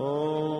de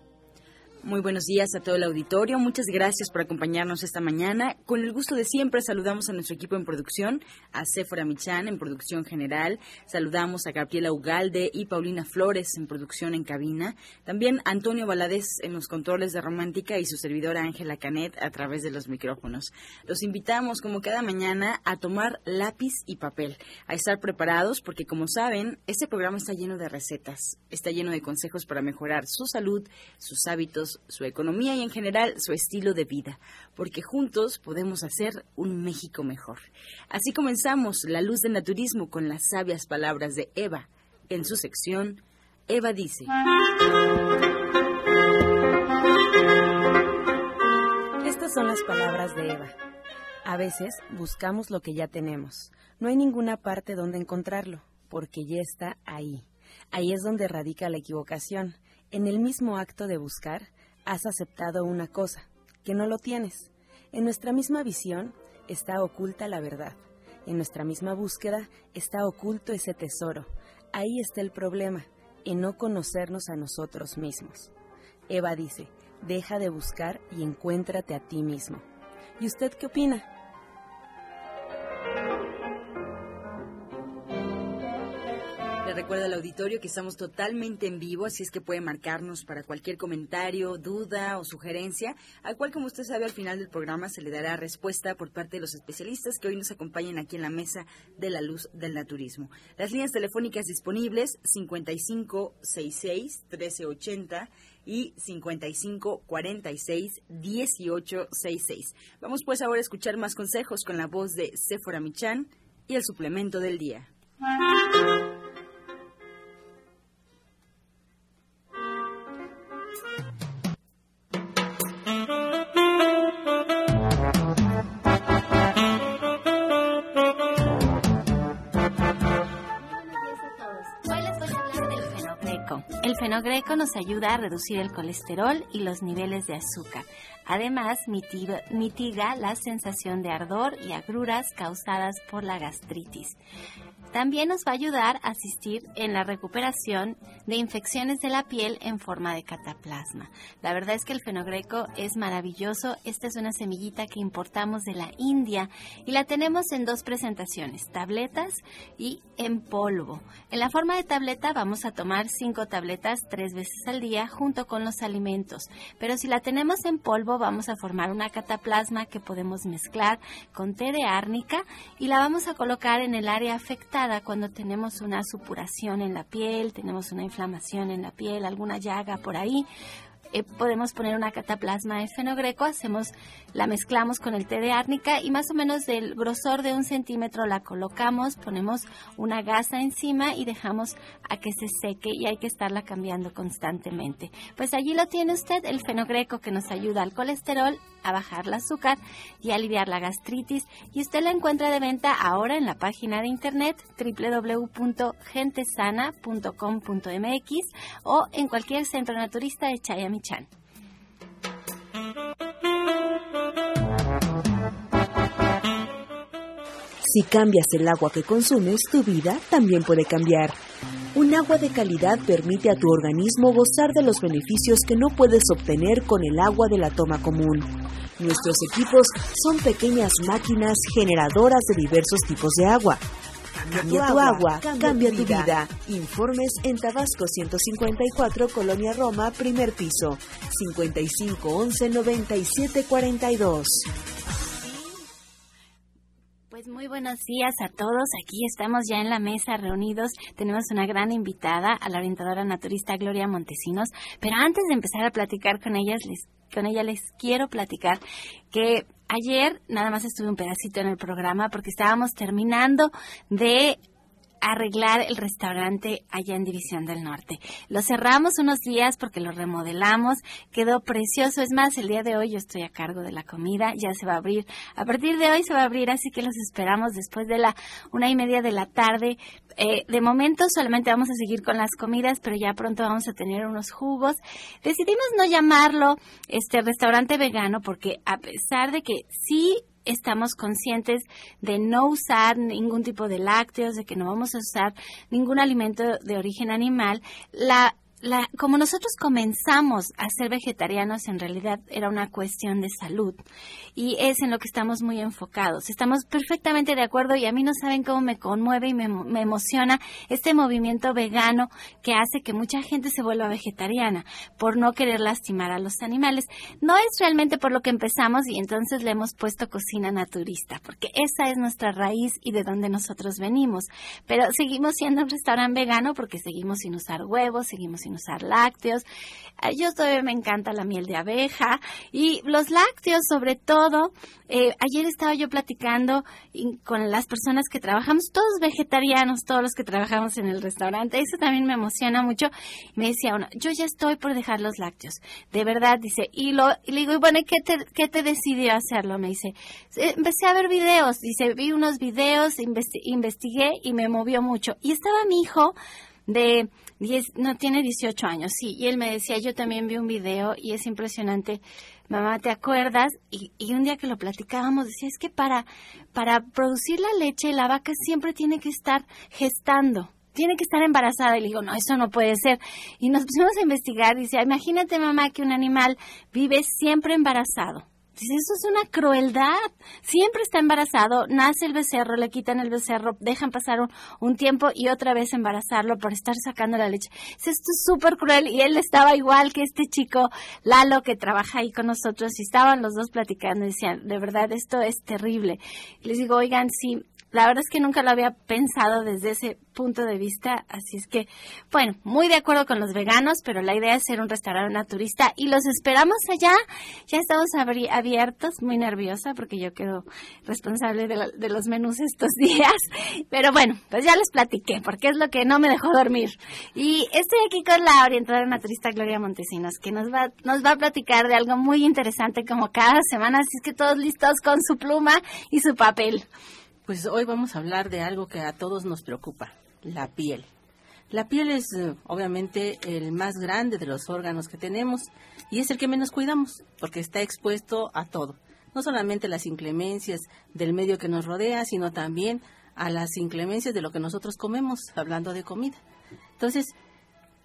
Muy buenos días a todo el auditorio. Muchas gracias por acompañarnos esta mañana. Con el gusto de siempre saludamos a nuestro equipo en producción, a Sephora Michan en producción general. Saludamos a Gabriela Ugalde y Paulina Flores en producción en cabina. También Antonio Valadez en los controles de Romántica y su servidora Ángela Canet a través de los micrófonos. Los invitamos como cada mañana a tomar lápiz y papel, a estar preparados porque como saben, este programa está lleno de recetas, está lleno de consejos para mejorar su salud, sus hábitos, su economía y en general su estilo de vida, porque juntos podemos hacer un México mejor. Así comenzamos La Luz del Naturismo con las sabias palabras de Eva. En su sección, Eva dice. Estas son las palabras de Eva. A veces buscamos lo que ya tenemos. No hay ninguna parte donde encontrarlo, porque ya está ahí. Ahí es donde radica la equivocación. En el mismo acto de buscar, has aceptado una cosa, que no lo tienes. En nuestra misma visión está oculta la verdad. En nuestra misma búsqueda está oculto ese tesoro. Ahí está el problema, en no conocernos a nosotros mismos. Eva dice, deja de buscar y encuéntrate a ti mismo. ¿Y usted qué opina? Recuerda al auditorio que estamos totalmente en vivo, así es que puede marcarnos para cualquier comentario, duda o sugerencia, al cual, como usted sabe, al final del programa se le dará respuesta por parte de los especialistas que hoy nos acompañan aquí en la mesa de la luz del naturismo. Las líneas telefónicas disponibles 5566 1380 y 5546 1866. Vamos pues ahora a escuchar más consejos con la voz de Sephora Michan y el suplemento del día. Greco nos ayuda a reducir el colesterol y los niveles de azúcar. Además, mitiga, mitiga la sensación de ardor y agruras causadas por la gastritis. También nos va a ayudar a asistir en la recuperación de infecciones de la piel en forma de cataplasma. La verdad es que el fenogreco es maravilloso. Esta es una semillita que importamos de la India y la tenemos en dos presentaciones, tabletas y en polvo. En la forma de tableta vamos a tomar cinco tabletas tres veces al día junto con los alimentos. Pero si la tenemos en polvo vamos a formar una cataplasma que podemos mezclar con té de árnica y la vamos a colocar en el área afectada cuando tenemos una supuración en la piel, tenemos una inflamación en la piel, alguna llaga por ahí, eh, podemos poner una cataplasma de fenogreco, hacemos, la mezclamos con el té de árnica y más o menos del grosor de un centímetro la colocamos, ponemos una gasa encima y dejamos a que se seque y hay que estarla cambiando constantemente. Pues allí lo tiene usted, el fenogreco que nos ayuda al colesterol, a bajar el azúcar y aliviar la gastritis y usted la encuentra de venta ahora en la página de internet www.gentesana.com.mx o en cualquier centro naturista de Si cambias el agua que consumes, tu vida también puede cambiar. Un agua de calidad permite a tu organismo gozar de los beneficios que no puedes obtener con el agua de la toma común. Nuestros equipos son pequeñas máquinas generadoras de diversos tipos de agua Cambia tu agua, cambia tu vida. Informes en Tabasco 154, Colonia Roma, primer piso, 55 11 97 42. Pues muy buenos días a todos. Aquí estamos ya en la mesa reunidos. Tenemos una gran invitada, a la orientadora naturista Gloria Montesinos. Pero antes de empezar a platicar con ellas, les, con ella les quiero platicar que ayer nada más estuve un pedacito en el programa porque estábamos terminando de arreglar el restaurante allá en División del Norte. Lo cerramos unos días porque lo remodelamos, quedó precioso. Es más, el día de hoy yo estoy a cargo de la comida, ya se va a abrir. A partir de hoy se va a abrir, así que los esperamos después de la una y media de la tarde. Eh, de momento solamente vamos a seguir con las comidas, pero ya pronto vamos a tener unos jugos. Decidimos no llamarlo este restaurante vegano porque a pesar de que sí estamos conscientes de no usar ningún tipo de lácteos, de que no vamos a usar ningún alimento de origen animal, la como nosotros comenzamos a ser vegetarianos, en realidad era una cuestión de salud y es en lo que estamos muy enfocados. Estamos perfectamente de acuerdo y a mí no saben cómo me conmueve y me, me emociona este movimiento vegano que hace que mucha gente se vuelva vegetariana por no querer lastimar a los animales. No es realmente por lo que empezamos y entonces le hemos puesto cocina naturista, porque esa es nuestra raíz y de donde nosotros venimos. Pero seguimos siendo un restaurante vegano porque seguimos sin usar huevos, seguimos sin usar lácteos. Eh, yo todavía me encanta la miel de abeja y los lácteos sobre todo. Eh, ayer estaba yo platicando con las personas que trabajamos, todos vegetarianos, todos los que trabajamos en el restaurante. Eso también me emociona mucho. Me decía uno, yo ya estoy por dejar los lácteos. De verdad, dice. Y, lo, y le digo, bueno, ¿qué te, ¿qué te decidió hacerlo? Me dice, empecé a ver videos. Dice, vi unos videos, investigué y me movió mucho. Y estaba mi hijo de 10, no tiene 18 años, sí, y él me decía, yo también vi un video y es impresionante, mamá, ¿te acuerdas? Y, y un día que lo platicábamos decía, es que para, para producir la leche la vaca siempre tiene que estar gestando, tiene que estar embarazada. Y le digo, no, eso no puede ser. Y nos pusimos a investigar. Dice, imagínate, mamá, que un animal vive siempre embarazado. Dice, eso es una crueldad. Siempre está embarazado, nace el becerro, le quitan el becerro, dejan pasar un, tiempo y otra vez embarazarlo por estar sacando la leche. Esto es súper cruel. Y él estaba igual que este chico, Lalo, que trabaja ahí con nosotros, y estaban los dos platicando y decían, de verdad, esto es terrible. Les digo, oigan, sí, la verdad es que nunca lo había pensado desde ese punto de vista, así es que, bueno, muy de acuerdo con los veganos, pero la idea es ser un restaurante naturista y los esperamos allá. Ya estamos abiertos, muy nerviosa porque yo quedo responsable de, los menús estos días, pero bueno, pues ya les platiqué porque es lo que no me dejó dormir. Y estoy aquí con la orientadora naturista Gloria Montesinos, que nos va, nos va a platicar de algo muy interesante como cada semana, así es que todos listos con su pluma y su papel. Pues hoy vamos a hablar de algo que a todos nos preocupa, la piel. La piel es eh, obviamente el más grande de los órganos que tenemos y es el que menos cuidamos porque está expuesto a todo. No solamente las inclemencias del medio que nos rodea, sino también a las inclemencias de lo que nosotros comemos, hablando de comida. Entonces,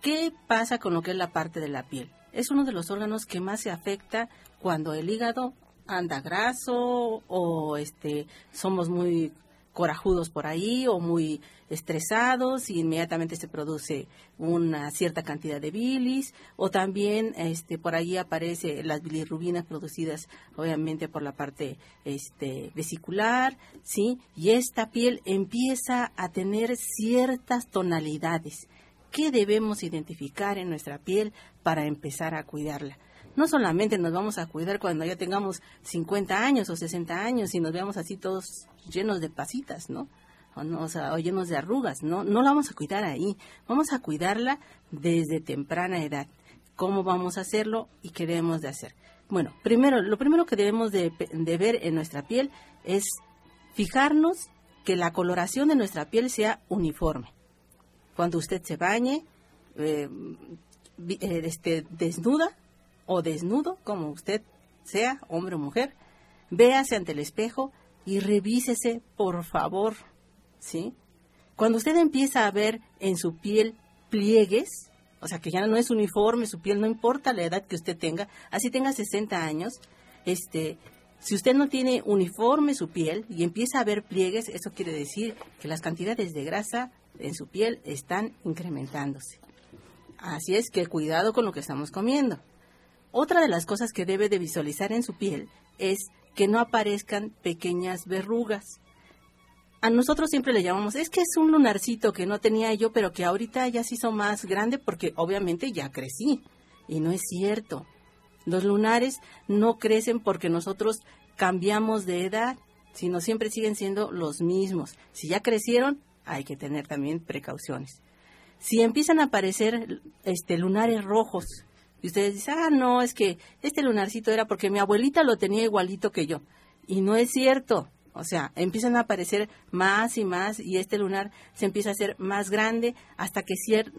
¿qué pasa con lo que es la parte de la piel? Es uno de los órganos que más se afecta cuando el hígado anda graso o este somos muy corajudos por ahí o muy estresados y inmediatamente se produce una cierta cantidad de bilis o también este por ahí aparece las bilirrubinas producidas obviamente por la parte este vesicular sí y esta piel empieza a tener ciertas tonalidades. Que debemos identificar en nuestra piel para empezar a cuidarla no solamente nos vamos a cuidar cuando ya tengamos 50 años o 60 años y nos veamos así todos llenos de pasitas, ¿no? O, sea, o llenos de arrugas, ¿no? No la vamos a cuidar ahí, vamos a cuidarla desde temprana edad. ¿Cómo vamos a hacerlo y qué debemos de hacer? Bueno, primero, lo primero que debemos de, ver en nuestra piel es fijarnos que la coloración de nuestra piel sea uniforme. Cuando usted se bañe, eh, eh, este, desnuda, o desnudo, como usted sea, hombre o mujer, véase ante el espejo y revísese, por favor, ¿sí? Cuando usted empieza a ver en su piel pliegues, o sea, que ya no es uniforme su piel, no importa la edad que usted tenga, así tenga 60 años, este, si usted no tiene uniforme su piel y empieza a ver pliegues, eso quiere decir que las cantidades de grasa en su piel están incrementándose. Así es que cuidado con lo que estamos comiendo. Otra de las cosas que debe de visualizar en su piel es que no aparezcan pequeñas verrugas. a nosotros siempre le llamamos, es que es un lunarcito que no tenía yo, pero que ahorita ya se hizo más grande porque obviamente ya crecí. Y no es cierto. Los lunares no crecen porque nosotros cambiamos de edad, sino siempre siguen siendo los mismos. Si ya crecieron, hay que tener también precauciones. Si empiezan a aparecer este lunares rojos y ustedes dicen, ah, no, es que este lunarcito era porque mi abuelita lo tenía igualito que yo. Y no es cierto. O sea, empiezan a aparecer más y más y este lunar se empieza a hacer más grande hasta que,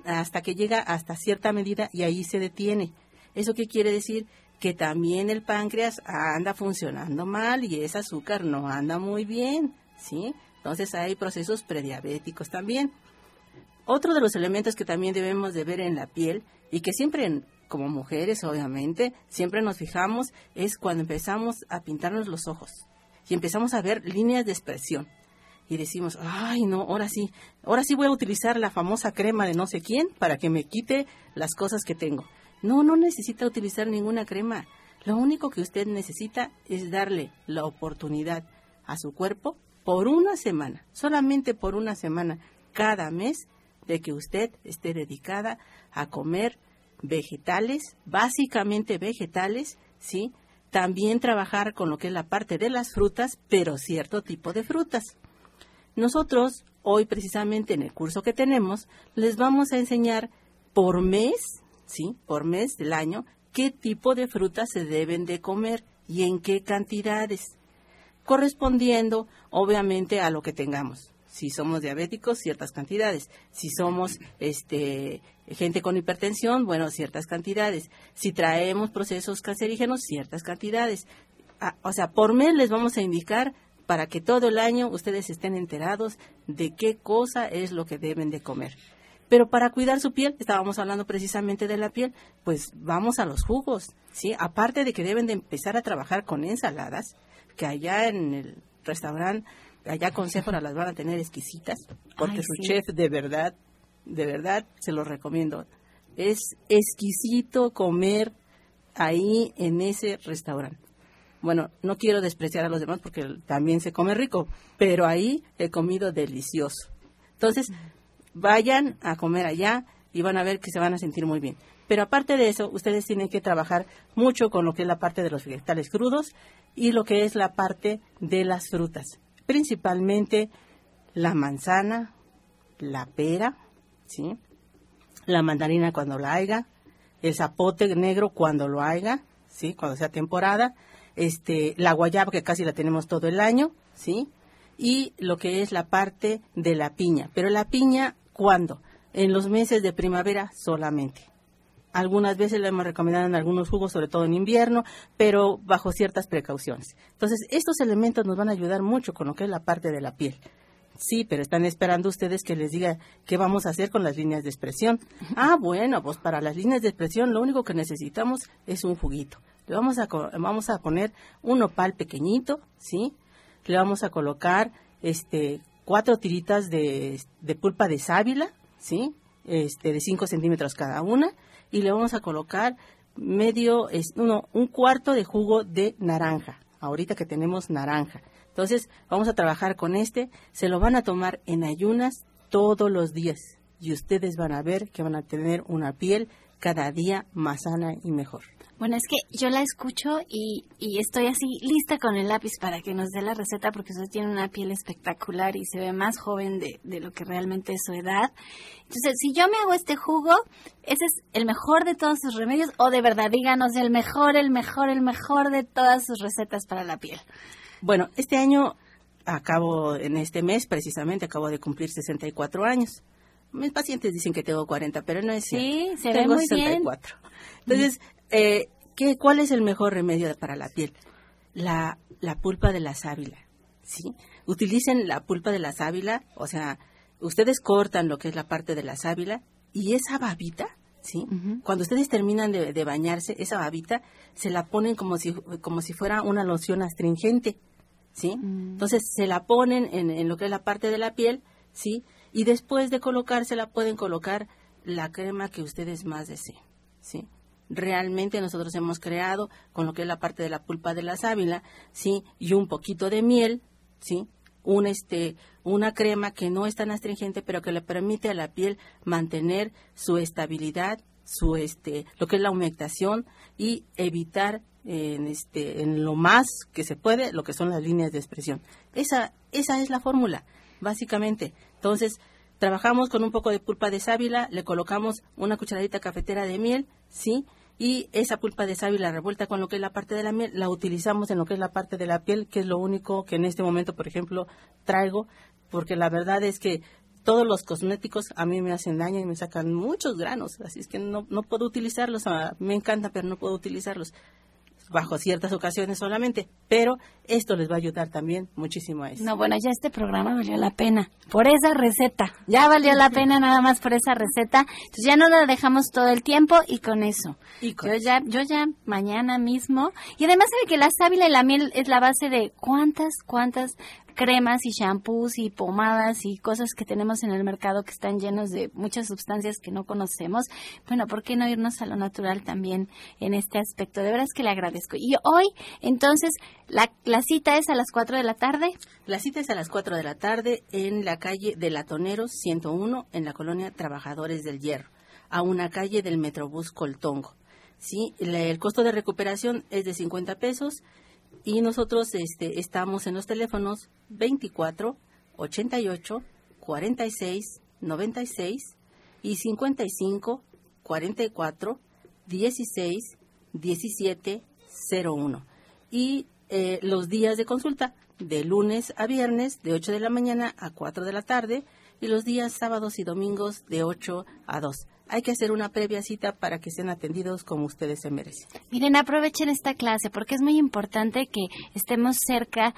hasta que llega hasta cierta medida y ahí se detiene. ¿Eso qué quiere decir? Que también el páncreas anda funcionando mal y ese azúcar no anda muy bien, ¿sí? Entonces hay procesos prediabéticos también. Otro de los elementos que también debemos de ver en la piel y que siempre como mujeres obviamente siempre nos fijamos es cuando empezamos a pintarnos los ojos y empezamos a ver líneas de expresión. Y decimos, ay, no, ahora sí, ahora sí voy a utilizar la famosa crema de no sé quién para que me quite las cosas que tengo. No, no necesita utilizar ninguna crema. Lo único que usted necesita es darle la oportunidad a su cuerpo por una semana, solamente por una semana, cada mes, de que usted esté dedicada a comer vegetales, básicamente vegetales, ¿sí? También trabajar con lo que es la parte de las frutas, pero cierto tipo de frutas. Nosotros, hoy precisamente en el curso que tenemos, les vamos a enseñar por mes, ¿sí? Por mes del año, qué tipo de frutas se deben de comer y en qué cantidades, correspondiendo obviamente a lo que tengamos. Si somos diabéticos, ciertas cantidades. Si somos este, gente con hipertensión, bueno, ciertas cantidades. Si traemos procesos cancerígenos, ciertas cantidades. Ah, o sea, por mes les vamos a indicar para que todo el año ustedes estén enterados de qué cosa es lo que deben de comer. Pero para cuidar su piel, estábamos hablando precisamente de la piel, pues vamos a los jugos, ¿sí? Aparte de que deben de empezar a trabajar con ensaladas, que allá en el restaurante allá con Sephora las van a tener exquisitas, porque su chef de verdad, de verdad, se lo recomiendo. Es exquisito comer ahí en ese restaurante. Bueno, no quiero despreciar a los demás porque también se come rico, pero ahí he comido delicioso. Entonces, vayan a comer allá y van a ver que se van a sentir muy bien. Pero aparte de eso, ustedes tienen que trabajar mucho con lo que es la parte de los vegetales crudos y lo que es la parte de las frutas principalmente la manzana, la pera, ¿sí? la mandarina cuando la haya, el zapote negro cuando lo haya, ¿sí? cuando sea temporada, este, la guayaba que casi la tenemos todo el año, ¿sí? y lo que es la parte de la piña. Pero la piña, ¿cuándo? En los meses de primavera solamente. Algunas veces le hemos recomendado en algunos jugos, sobre todo en invierno, pero bajo ciertas precauciones. Entonces, estos elementos nos van a ayudar mucho con lo que es la parte de la piel. Sí, pero están esperando ustedes que les diga qué vamos a hacer con las líneas de expresión. Ah, bueno, pues para las líneas de expresión lo único que necesitamos es un juguito. Le vamos a, vamos a poner un opal pequeñito, ¿sí? Le vamos a colocar este, cuatro tiritas de, de pulpa de sábila, ¿sí? Este, de 5 centímetros cada una y le vamos a colocar medio, es, uno, un cuarto de jugo de naranja, ahorita que tenemos naranja. Entonces, vamos a trabajar con este, se lo van a tomar en ayunas todos los días y ustedes van a ver que van a tener una piel cada día más sana y mejor. Bueno, es que yo la escucho y, y, estoy así lista con el lápiz para que nos dé la receta porque usted tiene una piel espectacular y se ve más joven de, de, lo que realmente es su edad. Entonces, si yo me hago este jugo, ¿ese es el mejor de todos sus remedios? O de verdad, díganos el mejor, el mejor, el mejor de todas sus recetas para la piel. Bueno, este año acabo, en este mes precisamente, acabo de cumplir 64 años. Mis pacientes dicen que tengo 40, pero no es cierto. Sí, se tengo ve muy 64. Entonces, eh, ¿qué, ¿cuál es el mejor remedio para la piel? La, la pulpa de la sábila, ¿sí? Utilicen la pulpa de la sábila, o sea, ustedes cortan lo que es la parte de la sábila y esa babita, ¿sí? Cuando ustedes terminan de, bañarse, esa babita se la ponen como si, como si fuera una loción astringente, ¿sí? Mm. Entonces se la ponen en, en, lo que es la parte de la piel, ¿sí? Y después de colocársela pueden colocar la crema que ustedes más deseen, ¿sí? realmente nosotros hemos creado con lo que es la parte de la pulpa de la sábila, ¿sí? Y un poquito de miel, ¿sí? un este una crema que no es tan astringente pero que le permite a la piel mantener su estabilidad su este lo que es la humectación y evitar en este en lo más que se puede lo que son las líneas de expresión esa esa es la fórmula básicamente. Entonces trabajamos con un poco de pulpa de sábila le colocamos una cucharadita cafetera de miel sí y esa pulpa de sábila revuelta con lo que es la parte de la miel la utilizamos en lo que es la parte de la piel, que es lo único que en este momento, por ejemplo, traigo, porque la verdad es que todos los cosméticos a mí me hacen daño y me sacan muchos granos, así es que no, no puedo utilizarlos, ah, me encanta, pero no puedo utilizarlos bajo ciertas ocasiones solamente, pero esto les va a ayudar también muchísimo a eso. No, bueno, ya este programa valió la pena por esa receta. Ya valió la pena nada más por esa receta. Entonces ya no la dejamos todo el tiempo y con eso. Y con yo ya yo ya mañana mismo y además sabe que la sábila y la miel es la base de cuántas cuántas cremas y shampoos y pomadas y cosas que tenemos en el mercado que están llenos de muchas sustancias que no conocemos. Bueno, ¿por qué no irnos a lo natural también en este aspecto? De veras que le agradezco. Y hoy, entonces, la, la cita es a las 4 de la tarde. La cita es a las 4 de la tarde en la calle de Latoneros 101 en la colonia Trabajadores del Hierro, a una calle del Metrobús Coltongo. Sí, el costo de recuperación es de 50 pesos y nosotros este, estamos en los teléfonos 24 88 46 96 y 55 44 16 17 01 y eh, los días de consulta de lunes a viernes de 8 de la mañana a 4 de la tarde y los días sábados y domingos de 8 a 2. Hay que hacer una previa cita para que sean atendidos como ustedes se merecen. Miren, aprovechen esta clase porque es muy importante que estemos cerca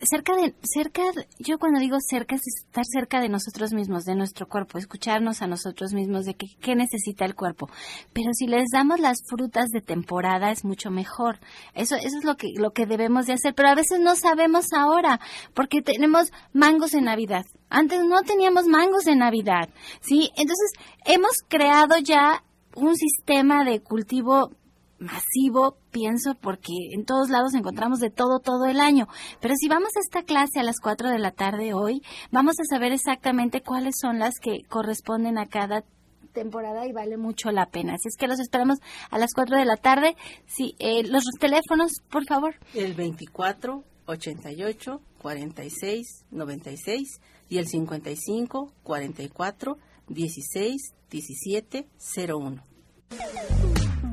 cerca de cerca yo cuando digo cerca es estar cerca de nosotros mismos, de nuestro cuerpo, escucharnos a nosotros mismos de qué, qué necesita el cuerpo. Pero si les damos las frutas de temporada es mucho mejor. Eso eso es lo que lo que debemos de hacer, pero a veces no sabemos ahora porque tenemos mangos en Navidad. Antes no teníamos mangos en Navidad, ¿sí? Entonces, hemos creado ya un sistema de cultivo masivo, pienso, porque en todos lados encontramos de todo todo el año. Pero si vamos a esta clase a las 4 de la tarde hoy, vamos a saber exactamente cuáles son las que corresponden a cada temporada y vale mucho la pena. Así es que los esperamos a las 4 de la tarde. Sí, eh, los teléfonos, por favor. El 24 88 46 96 y el 55 44 16 17 01.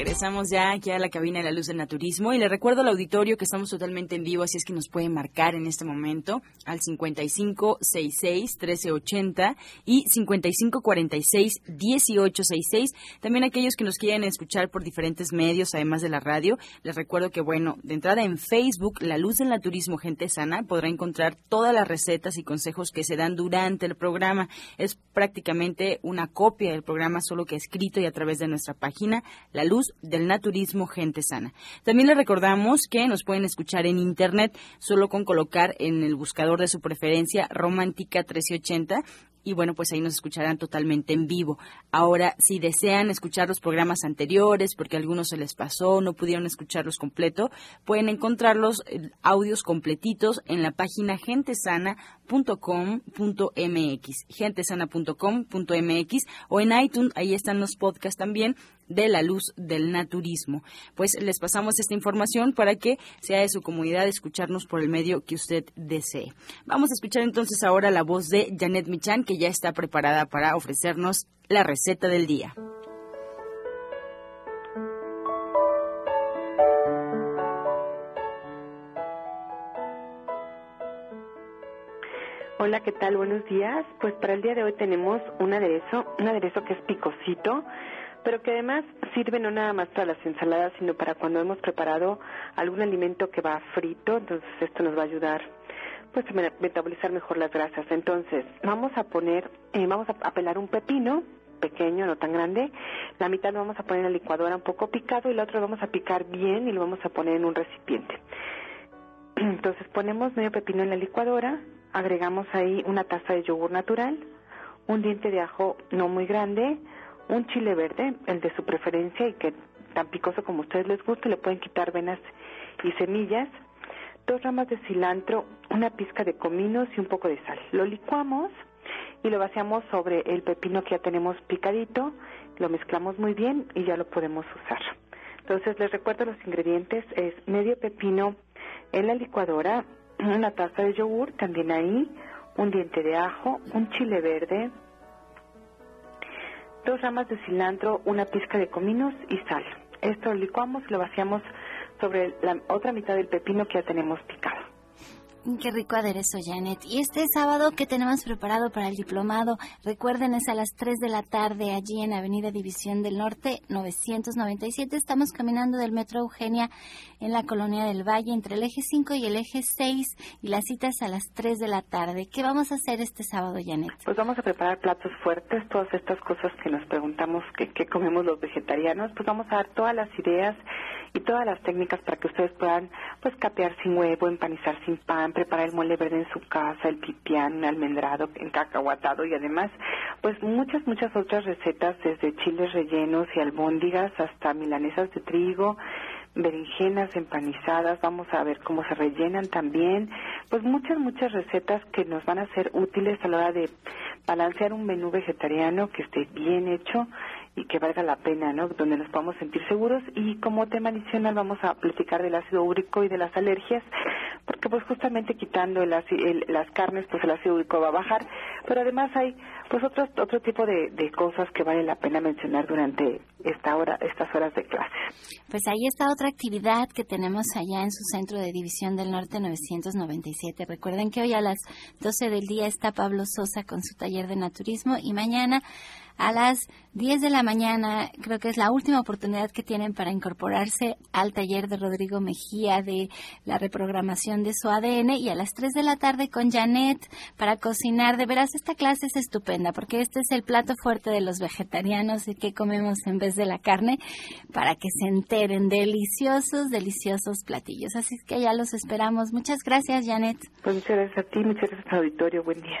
Regresamos ya aquí a la cabina de la luz del naturismo y le recuerdo al auditorio que estamos totalmente en vivo, así es que nos pueden marcar en este momento al 5566-1380 y 5546-1866. También aquellos que nos quieren escuchar por diferentes medios, además de la radio, les recuerdo que, bueno, de entrada en Facebook, La Luz del Naturismo Gente Sana, podrá encontrar todas las recetas y consejos que se dan durante el programa. Es prácticamente una copia del programa, solo que escrito y a través de nuestra página, La Luz del Naturismo Gente Sana. También les recordamos que nos pueden escuchar en Internet solo con colocar en el buscador de su preferencia Romántica 1380 y bueno, pues ahí nos escucharán totalmente en vivo. Ahora, si desean escuchar los programas anteriores, porque algunos se les pasó, no pudieron escucharlos completo, pueden encontrarlos eh, audios completitos en la página gentesana.com.mx, gentesana.com.mx o en iTunes, ahí están los podcasts también de la luz del naturismo. Pues les pasamos esta información para que sea de su comunidad escucharnos por el medio que usted desee. Vamos a escuchar entonces ahora la voz de Janet Michan, que ya está preparada para ofrecernos la receta del día. Hola, ¿qué tal? Buenos días. Pues para el día de hoy tenemos un aderezo, un aderezo que es picosito, pero que además sirve no nada más para las ensaladas, sino para cuando hemos preparado algún alimento que va frito, entonces esto nos va a ayudar pues metabolizar mejor las grasas. Entonces, vamos a poner, eh, vamos a, pelar un pepino pequeño, no tan grande. La mitad lo vamos a poner en la licuadora un poco picado y la otra lo vamos a picar bien y lo vamos a poner en un recipiente. Entonces ponemos medio pepino en la licuadora, agregamos ahí una taza de yogur natural, un diente de ajo no muy grande, un chile verde, el de su preferencia y que tan picoso como ustedes les guste, le pueden quitar venas y semillas, dos ramas de cilantro, una pizca de cominos y un poco de sal. Lo licuamos y lo vaciamos sobre el pepino que ya tenemos picadito, lo mezclamos muy bien y ya lo podemos usar. Entonces les recuerdo los ingredientes, es medio pepino en la licuadora, una taza de yogur también ahí, un diente de ajo, un chile verde, dos ramas de cilantro, una pizca de cominos y sal. Esto lo licuamos y lo vaciamos sobre la otra mitad del pepino que ya tenemos picado. Qué rico aderezo, Janet. Y este sábado que tenemos preparado para el diplomado, recuerden, es a las 3 de la tarde allí en Avenida División del Norte, 997. Estamos caminando del Metro Eugenia en la Colonia del Valle, entre el eje 5 y el eje 6, y la cita es a las 3 de la tarde. ¿Qué vamos a hacer este sábado, Janet? Pues vamos a preparar platos fuertes, todas estas cosas que nos preguntamos qué comemos los vegetarianos, pues vamos a dar todas las ideas y todas las técnicas para que ustedes puedan pues capear sin huevo, empanizar sin pan, preparar el mole verde en su casa, el pipián, almendrado, encacahuatado y además pues muchas, muchas otras recetas desde chiles rellenos y albóndigas hasta milanesas de trigo, berenjenas empanizadas, vamos a ver cómo se rellenan también, pues muchas, muchas recetas que nos van a ser útiles a la hora de balancear un menú vegetariano que esté bien hecho y que valga la pena, ¿no? Donde nos podamos sentir seguros y como tema adicional vamos a platicar del ácido úrico y de las alergias, porque pues justamente quitando el, las carnes, pues el ácido úrico va a bajar, pero además hay pues otro, otro tipo de, de cosas que vale la pena mencionar durante esta hora, estas horas de clase. Pues ahí está otra actividad que tenemos allá en su centro de División del Norte 997. Recuerden que hoy a las 12 del día está Pablo Sosa con su taller de naturismo y mañana a las 10 de la mañana. Creo que es la última oportunidad que tienen para incorporarse al taller de Rodrigo Mejía de la reprogramación de su ADN y a las 3 de la tarde con Janet para cocinar. De veras, esta clase es estupenda porque este es el plato fuerte de los vegetarianos y que comemos en vez de la carne para que se enteren deliciosos, deliciosos platillos. Así que ya los esperamos. Muchas gracias, Janet. Pues muchas gracias a ti, muchas gracias auditorio. Buen día.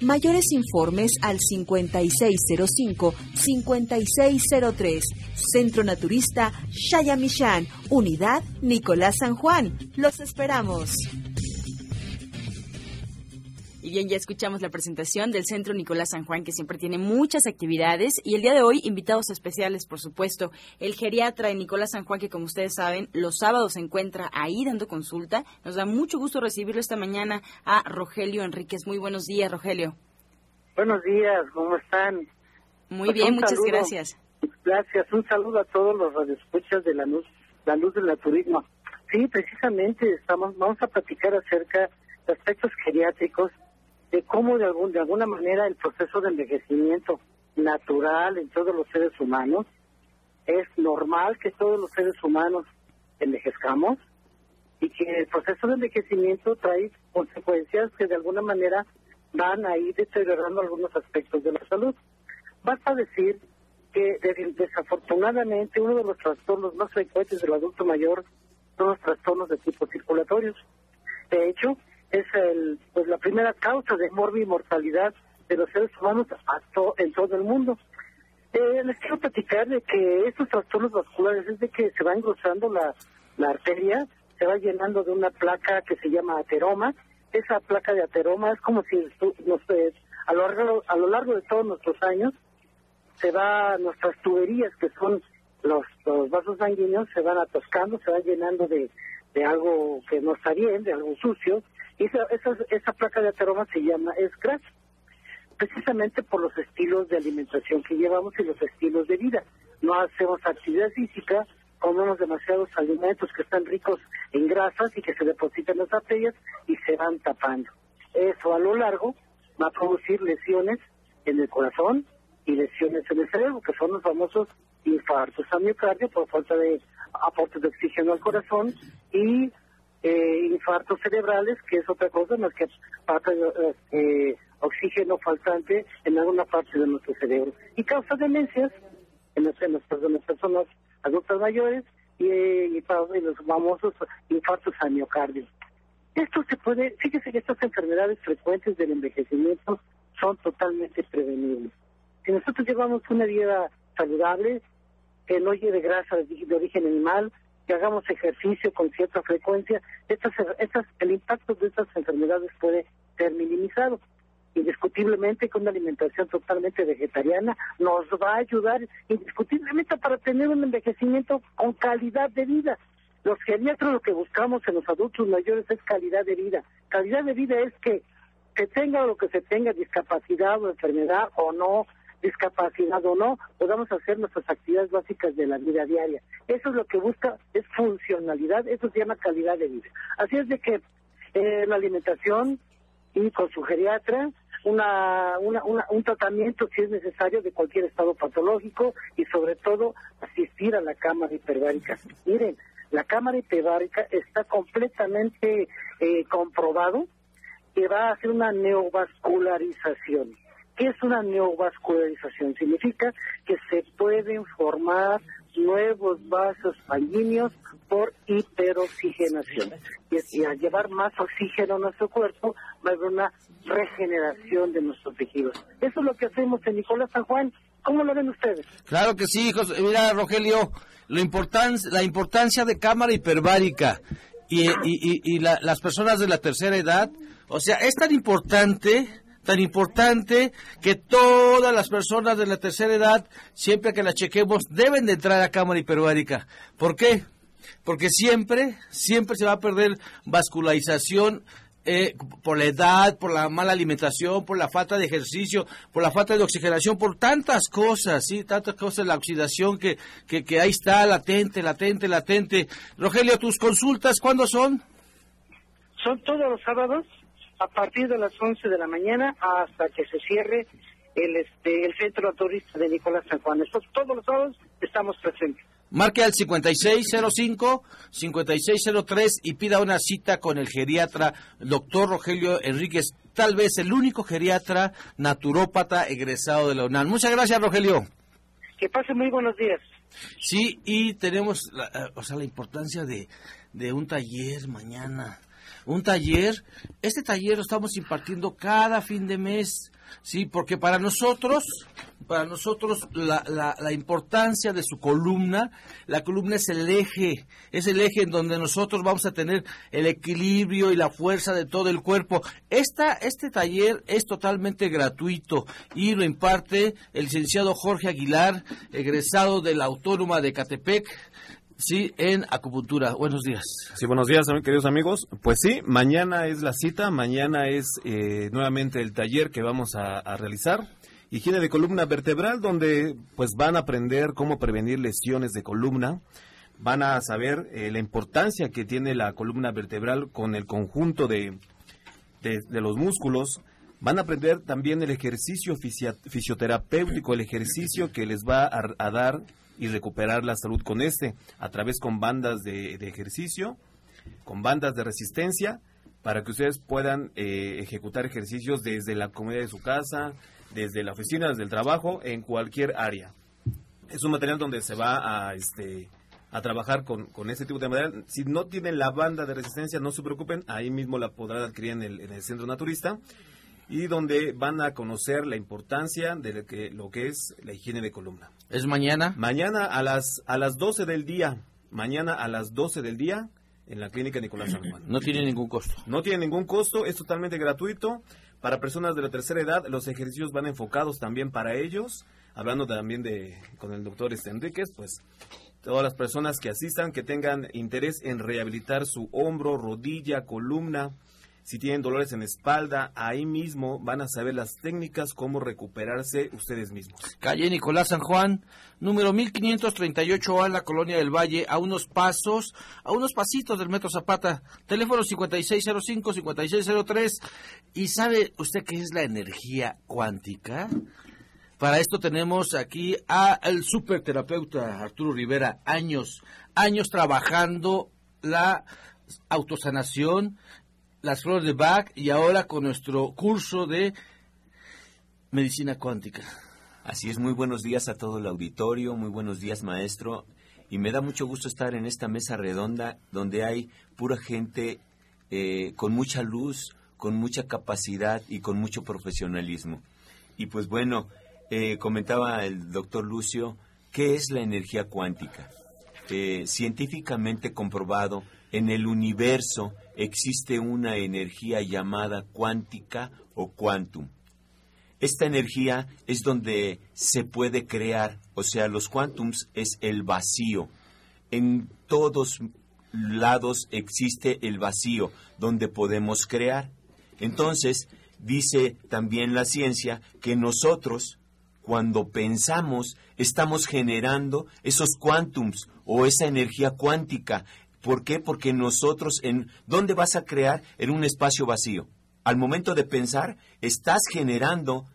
Mayores informes al 5605-5603. Centro Naturista Shayamishan, Unidad Nicolás San Juan. Los esperamos. Y bien, ya escuchamos la presentación del Centro Nicolás San Juan, que siempre tiene muchas actividades. Y el día de hoy, invitados especiales, por supuesto, el geriatra de Nicolás San Juan, que como ustedes saben, los sábados se encuentra ahí dando consulta. Nos da mucho gusto recibirlo esta mañana a Rogelio Enríquez. Muy buenos días, Rogelio. Buenos días, ¿cómo están? Muy pues bien, muchas gracias. Gracias, un saludo a todos los radioescuchas de la luz, la luz del naturismo. Sí, precisamente estamos, vamos a platicar acerca de aspectos geriátricos de cómo de, algún, de alguna manera el proceso de envejecimiento natural en todos los seres humanos es normal que todos los seres humanos envejezcamos y que el proceso de envejecimiento trae consecuencias que de alguna manera van a ir deteriorando algunos aspectos de la salud. Basta decir que desafortunadamente uno de los trastornos más frecuentes del adulto mayor son los trastornos de tipo circulatorios. De hecho, es el, pues la primera causa de morbi mortalidad de los seres humanos en todo el mundo. Eh, les quiero platicar de que estos trastornos vasculares es de que se va engrosando la, la arteria, se va llenando de una placa que se llama ateroma. Esa placa de ateroma es como si nos, a, lo largo, a lo largo de todos nuestros años se va, nuestras tuberías que son los, los vasos sanguíneos se van atascando, se van llenando de, de algo que no está bien, de algo sucio, esa, esa, esa placa de ateroma se llama, grasa precisamente por los estilos de alimentación que llevamos y los estilos de vida. No hacemos actividad física, comemos demasiados alimentos que están ricos en grasas y que se depositan en las arterias y se van tapando. Eso a lo largo va a producir lesiones en el corazón y lesiones en el cerebro, que son los famosos infartos a miocardio por falta de aporte de oxígeno al corazón y eh, infartos cerebrales, que es otra cosa más que falta eh, oxígeno faltante en alguna parte de nuestro cerebro. Y causa demencias en las, en las, personas adultas mayores y, y, los famosos infartos a miocardio. Esto se puede, fíjese que estas enfermedades frecuentes del envejecimiento son totalmente prevenibles. Si nosotros llevamos una vida saludable, que no lleve grasa de origen animal, que hagamos ejercicio con cierta frecuencia, estas, estas, el impacto de estas enfermedades puede ser minimizado. Indiscutiblemente con una alimentación totalmente vegetariana nos va a ayudar indiscutiblemente para tener un envejecimiento con calidad de vida. Los geriatras lo que buscamos en los adultos mayores es calidad de vida. Calidad de vida es que se tenga lo que se tenga, discapacidad o enfermedad o no, discapacidad o no, podamos hacer nuestras actividades básicas de la vida diaria. Eso es lo que busca, es funcionalidad, eso se llama calidad de vida. Así es de que eh, la alimentación y con su geriatra, una, una, un tratamiento si es necesario de cualquier estado patológico y sobre todo asistir a la cámara hiperbárica. Miren, la cámara hiperbárica está completamente eh, comprobado que va a hacer una neovascularización ¿Qué es una neovascularización? Significa que se pueden formar nuevos vasos sanguíneos por hiperoxigenación. Y, al llevar más oxígeno a nuestro cuerpo, va a haber una regeneración de nuestros tejidos. Eso es lo que hacemos en Nicolás San Juan. ¿Cómo lo ven ustedes? Claro que sí, hijos. Mira, Rogelio, la importancia, la importancia de cámara hiperbárica y, y, las personas de la tercera edad, o sea, es tan importante tan importante que todas las personas de la tercera edad, siempre que la chequemos, deben de entrar a cámara hiperbárica. ¿Por qué? Porque siempre, siempre se va a perder vascularización eh, por la edad, por la mala alimentación, por la falta de ejercicio, por la falta de oxigenación, por tantas cosas, sí, tantas cosas, la oxidación que, que, que ahí está, latente, latente, latente. Rogelio, ¿tus consultas cuándo son? Son todos los sábados a partir de las 11 de la mañana hasta que se cierre el este el centro turista de Nicolás San Juan. todos los sábados estamos presentes. Marque al 5605-5603 y pida una cita con el geriatra doctor Rogelio Enríquez, tal vez el único geriatra naturópata egresado de la UNAM. Muchas gracias, Rogelio. Que pase muy buenos días. Sí, y tenemos la, eh, o sea, la importancia de, de un taller mañana un taller. Este taller lo estamos impartiendo cada fin de mes, sí, porque para nosotros, para nosotros la, la, importancia de su columna, la columna es el eje, es el eje en donde nosotros vamos a tener el equilibrio y la fuerza de todo el cuerpo. Esta, este taller es totalmente gratuito y lo imparte el licenciado Jorge Aguilar, egresado de la Autónoma de Catepec. Sí, en acupuntura. Buenos días. Sí, buenos días, queridos amigos. Pues sí, mañana es la cita, mañana es eh, nuevamente el taller que vamos a, realizar. Higiene de columna vertebral, donde pues van a aprender cómo prevenir lesiones de columna. Van a saber eh, la importancia que tiene la columna vertebral con el conjunto de, de, los músculos. Van a aprender también el ejercicio fisioterapéutico, el ejercicio que les va a, a dar y recuperar la salud con este, a través con bandas de, ejercicio, con bandas de resistencia, para que ustedes puedan eh, ejecutar ejercicios desde la comodidad de su casa, desde la oficina, desde el trabajo, en cualquier área. Es un material donde se va a, este, a trabajar con, con este tipo de material. Si no tienen la banda de resistencia, no se preocupen, ahí mismo la podrán adquirir en el, en el centro naturista. Y donde van a conocer la importancia de lo que, lo que es la higiene de columna. ¿Es mañana? Mañana a las, a las 12 del día, mañana a las 12 del día en la clínica Nicolás San Juan. No tiene ningún costo. No tiene ningún costo, es totalmente gratuito. Para personas de la tercera edad, los ejercicios van enfocados también para ellos. Hablando también de con el doctor este Enríquez, pues todas las personas que asistan, que tengan interés en rehabilitar su hombro, rodilla, columna, si tienen dolores en espalda, ahí mismo van a saber las técnicas, cómo recuperarse ustedes mismos. Calle Nicolás San Juan, número 1538A en la Colonia del Valle, a unos pasos, a unos pasitos del Metro Zapata. Teléfono 5605-5603. ¿Y sabe usted qué es la energía cuántica? Para esto tenemos aquí al superterapeuta Arturo Rivera, años, años trabajando la autosanación, las flores de Bach y ahora con nuestro curso de medicina cuántica. Así es, muy buenos días a todo el auditorio, muy buenos días maestro, y me da mucho gusto estar en esta mesa redonda donde hay pura gente eh, con mucha luz, con mucha capacidad y con mucho profesionalismo. Y pues bueno, eh, comentaba el doctor Lucio, ¿qué es la energía cuántica? Eh, científicamente comprobado, en el universo existe una energía llamada cuántica o quantum. Esta energía es donde se puede crear, o sea, los quantums es el vacío. En todos lados existe el vacío donde podemos crear. Entonces, dice también la ciencia que nosotros, cuando pensamos, estamos generando esos quantums o esa energía cuántica. ¿Por qué? Porque nosotros, en ¿dónde vas a crear? En un espacio vacío. Al momento de pensar, estás generando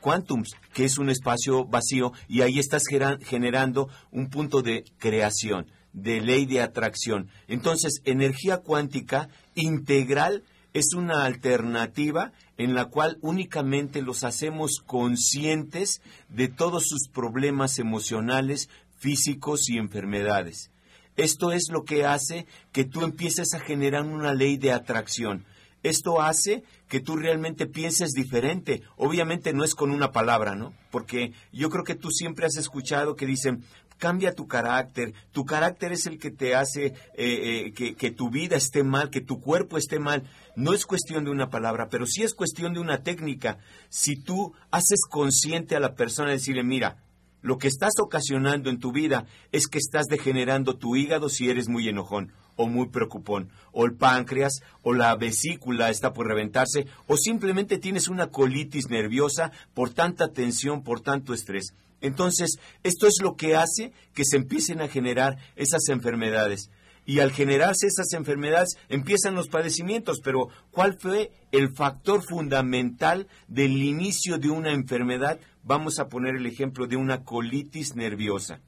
quantums, que es un espacio vacío, y ahí estás generando un punto de creación, de ley de atracción. Entonces, energía cuántica integral es una alternativa en la cual únicamente los hacemos conscientes de todos sus problemas emocionales, físicos y enfermedades. Esto es lo que hace que tú empieces a generar una ley de atracción. Esto hace que tú realmente pienses diferente. Obviamente no es con una palabra, ¿no? Porque yo creo que tú siempre has escuchado que dicen, cambia tu carácter. Tu carácter es el que te hace eh, eh, que, que, tu vida esté mal, que tu cuerpo esté mal. No es cuestión de una palabra, pero sí es cuestión de una técnica. Si tú haces consciente a la persona, decirle, mira, lo que estás ocasionando en tu vida es que estás degenerando tu hígado si eres muy enojón o muy preocupón, o el páncreas, o la vesícula está por reventarse, o simplemente tienes una colitis nerviosa por tanta tensión, por tanto estrés. Entonces, esto es lo que hace que se empiecen a generar esas enfermedades. Y al generarse esas enfermedades empiezan los padecimientos, pero ¿cuál fue el factor fundamental del inicio de una enfermedad? Vamos a poner el ejemplo de una colitis nerviosa.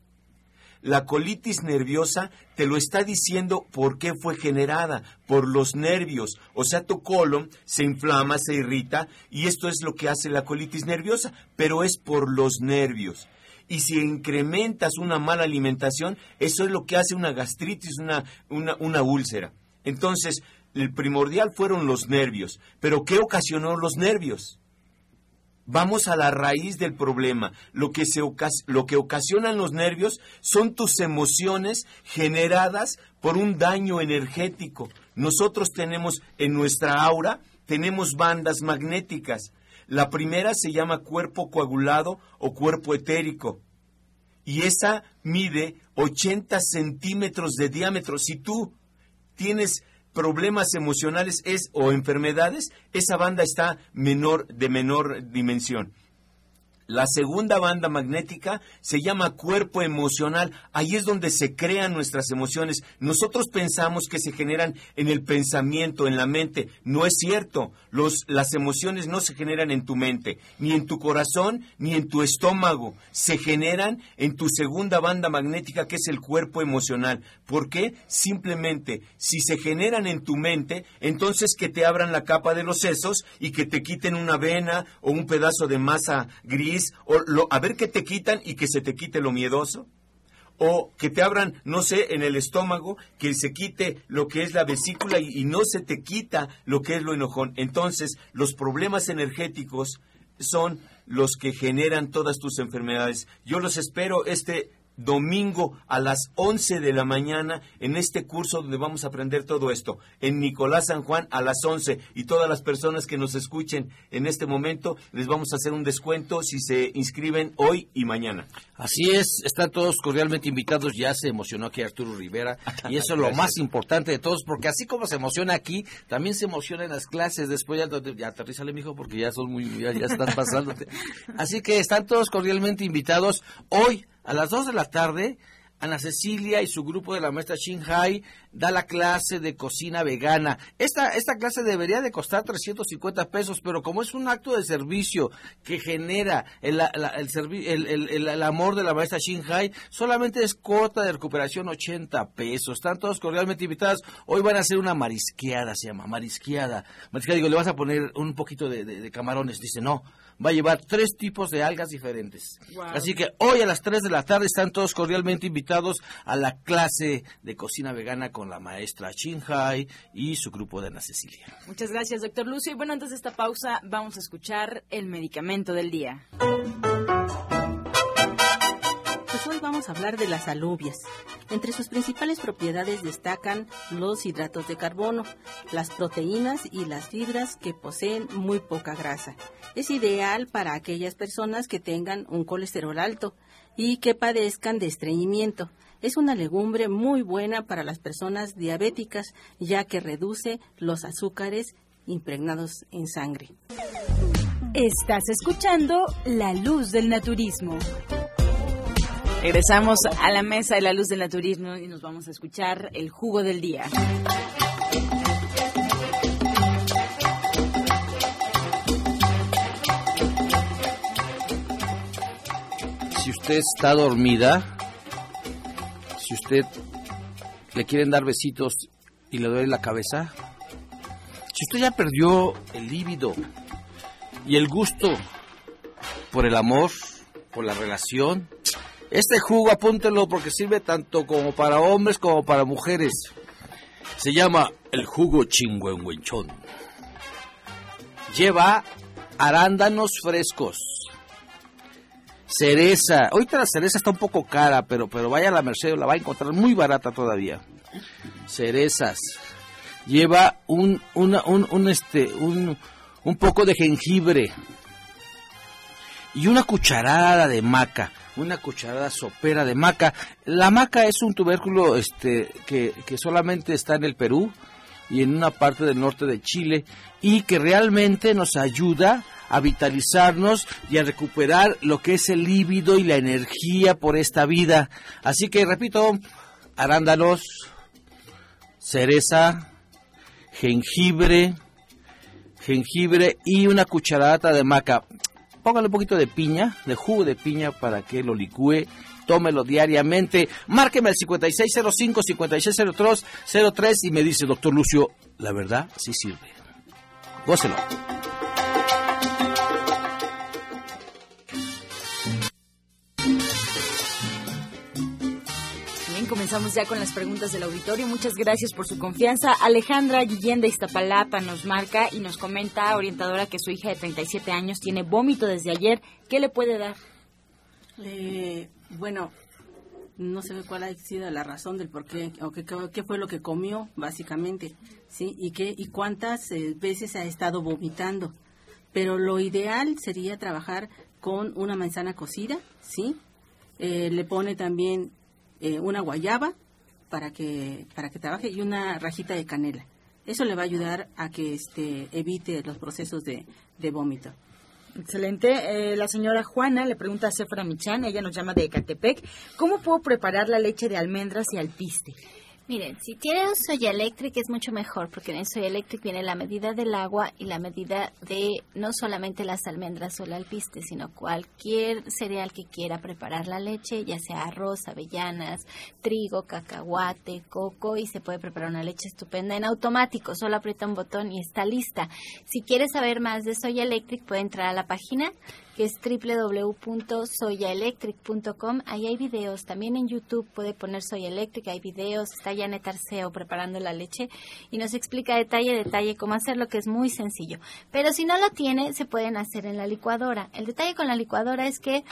La colitis nerviosa te lo está diciendo por qué fue generada, por los nervios. O sea, tu colon se inflama, se irrita, y esto es lo que hace la colitis nerviosa, pero es por los nervios. Y si incrementas una mala alimentación, eso es lo que hace una gastritis, una, una, una úlcera. Entonces, el primordial fueron los nervios. Pero ¿qué ocasionó los nervios? Vamos a la raíz del problema. Lo que, se lo que ocasionan los nervios son tus emociones generadas por un daño energético. Nosotros tenemos en nuestra aura, tenemos bandas magnéticas. La primera se llama cuerpo coagulado o cuerpo etérico. Y esa mide 80 centímetros de diámetro. Si tú tienes problemas emocionales es, o enfermedades, esa banda está menor, de menor dimensión. La segunda banda magnética se llama cuerpo emocional. Ahí es donde se crean nuestras emociones. Nosotros pensamos que se generan en el pensamiento, en la mente. No es cierto. Los, las emociones no se generan en tu mente, ni en tu corazón, ni en tu estómago. Se generan en tu segunda banda magnética, que es el cuerpo emocional. ¿Por qué? Simplemente, si se generan en tu mente, entonces que te abran la capa de los sesos y que te quiten una vena o un pedazo de masa gris o a ver qué te quitan y que se te quite lo miedoso. o que te abran, no sé, en el estómago, que se quite lo que es la vesícula y, y no se te quita lo que es lo enojón. Entonces, los problemas energéticos son los que generan todas tus enfermedades. Yo los espero este domingo a las 11 de la mañana en este curso donde vamos a aprender todo esto. En Nicolás San Juan a las 11 y todas las personas que nos escuchen en este momento les vamos a hacer un descuento si se inscriben hoy y mañana. Así es, están todos cordialmente invitados. Ya se emocionó aquí Arturo Rivera y eso es lo más importante de todos porque así como se emociona aquí, también se emociona en las clases. Después ya, ya aterrízale, mijo, porque ya son muy, ya, ya están pasándote. Así que están todos cordialmente invitados hoy a las 2 de la tarde, Ana Cecilia y su grupo de la maestra Shinhai da la clase de cocina vegana. Esta, esta clase debería de costar 350 pesos, pero como es un acto de servicio que genera el, el, el, amor de la maestra Shinhai, solamente es cuota de recuperación 80 pesos. Están todos cordialmente invitados. Hoy van a hacer una marisqueada, se llama, marisqueada. Marisqueada, digo, le vas a poner un poquito de, de camarones. Dice, no, va a llevar tres tipos de algas diferentes. Así que hoy a las 3 de la tarde están todos cordialmente invitados a la clase de cocina vegana con la maestra Hai y su grupo de Ana Cecilia. Muchas gracias, doctor Lucio. Y bueno, antes de esta pausa vamos a escuchar el medicamento del día. Hoy vamos a hablar de las alubias. Entre sus principales propiedades destacan los hidratos de carbono, las proteínas y las fibras que poseen muy poca grasa. Es ideal para aquellas personas que tengan un colesterol alto y que padezcan de estreñimiento. Es una legumbre muy buena para las personas diabéticas ya que reduce los azúcares impregnados en sangre. Estás escuchando La Luz del Naturismo. Regresamos a la mesa de la luz del naturismo y nos vamos a escuchar el jugo del día. Si usted está dormida, si usted le quieren dar besitos y le duele la cabeza, si usted ya perdió el líbido y el gusto por el amor, por la relación, este jugo apúntelo porque sirve tanto como para hombres como para mujeres. Se llama el jugo chingüengüenchón. Lleva arándanos frescos, cereza. Ahorita la cereza está un poco cara, pero, pero vaya a la Merced, la va a encontrar muy barata todavía. Cerezas. Lleva un, un, este, un, un poco de jengibre y una cucharada de maca una cucharada sopera de maca. La maca es un tubérculo este, que, que solamente está en el Perú y en una parte del norte de Chile y que realmente nos ayuda a vitalizarnos y a recuperar lo que es el líbido y la energía por esta vida. Así que repito, arándanos, cereza, jengibre, jengibre y una cucharada de maca póngale un poquito de piña, de jugo de piña para que lo licúe, tómelo diariamente. Márqueme al 5605-5603 y me dice, doctor Lucio, la verdad sí sirve. Gócelo. Comenzamos ya con las preguntas del auditorio. Muchas gracias por su confianza. Alejandra Guillén de Iztapalapa nos marca y nos comenta, orientadora, que su hija de 37 años tiene vómito desde ayer. ¿Qué le puede dar? bueno, no sé cuál ha sido la razón del por qué, o qué, fue lo que comió, básicamente, ¿sí? Y, qué, y cuántas eh, veces ha estado vomitando. Pero lo ideal sería trabajar con una manzana cocida, ¿sí? Eh, le pone también eh, una guayaba para que, para que trabaje y una rajita de canela. Eso le va a ayudar a que este, evite los procesos de, de vómito. Excelente. Eh, la señora Juana le pregunta a Sefra Michan, ella nos llama de Ecatepec, ¿cómo puedo preparar la leche de almendras y alpiste? Miren, si tiene un soya electric es mucho mejor, porque en el soya electric viene la medida del agua y la medida de no solamente las almendras o el alpiste, sino cualquier cereal que quiera preparar la leche, ya sea arroz, avellanas, trigo, cacahuate, coco, y se puede preparar una leche estupenda en automático. Solo aprieta un botón y está lista. Si quiere saber más de soya electric, puede entrar a la página que es www.soyaelectric.com. Ahí hay videos. También en YouTube puede poner Soya Electric, hay videos. Está Janet Arceo preparando la leche y nos explica detalle a detalle cómo hacerlo, que es muy sencillo. Pero si no lo tiene, se pueden hacer en la licuadora. El detalle con la licuadora es que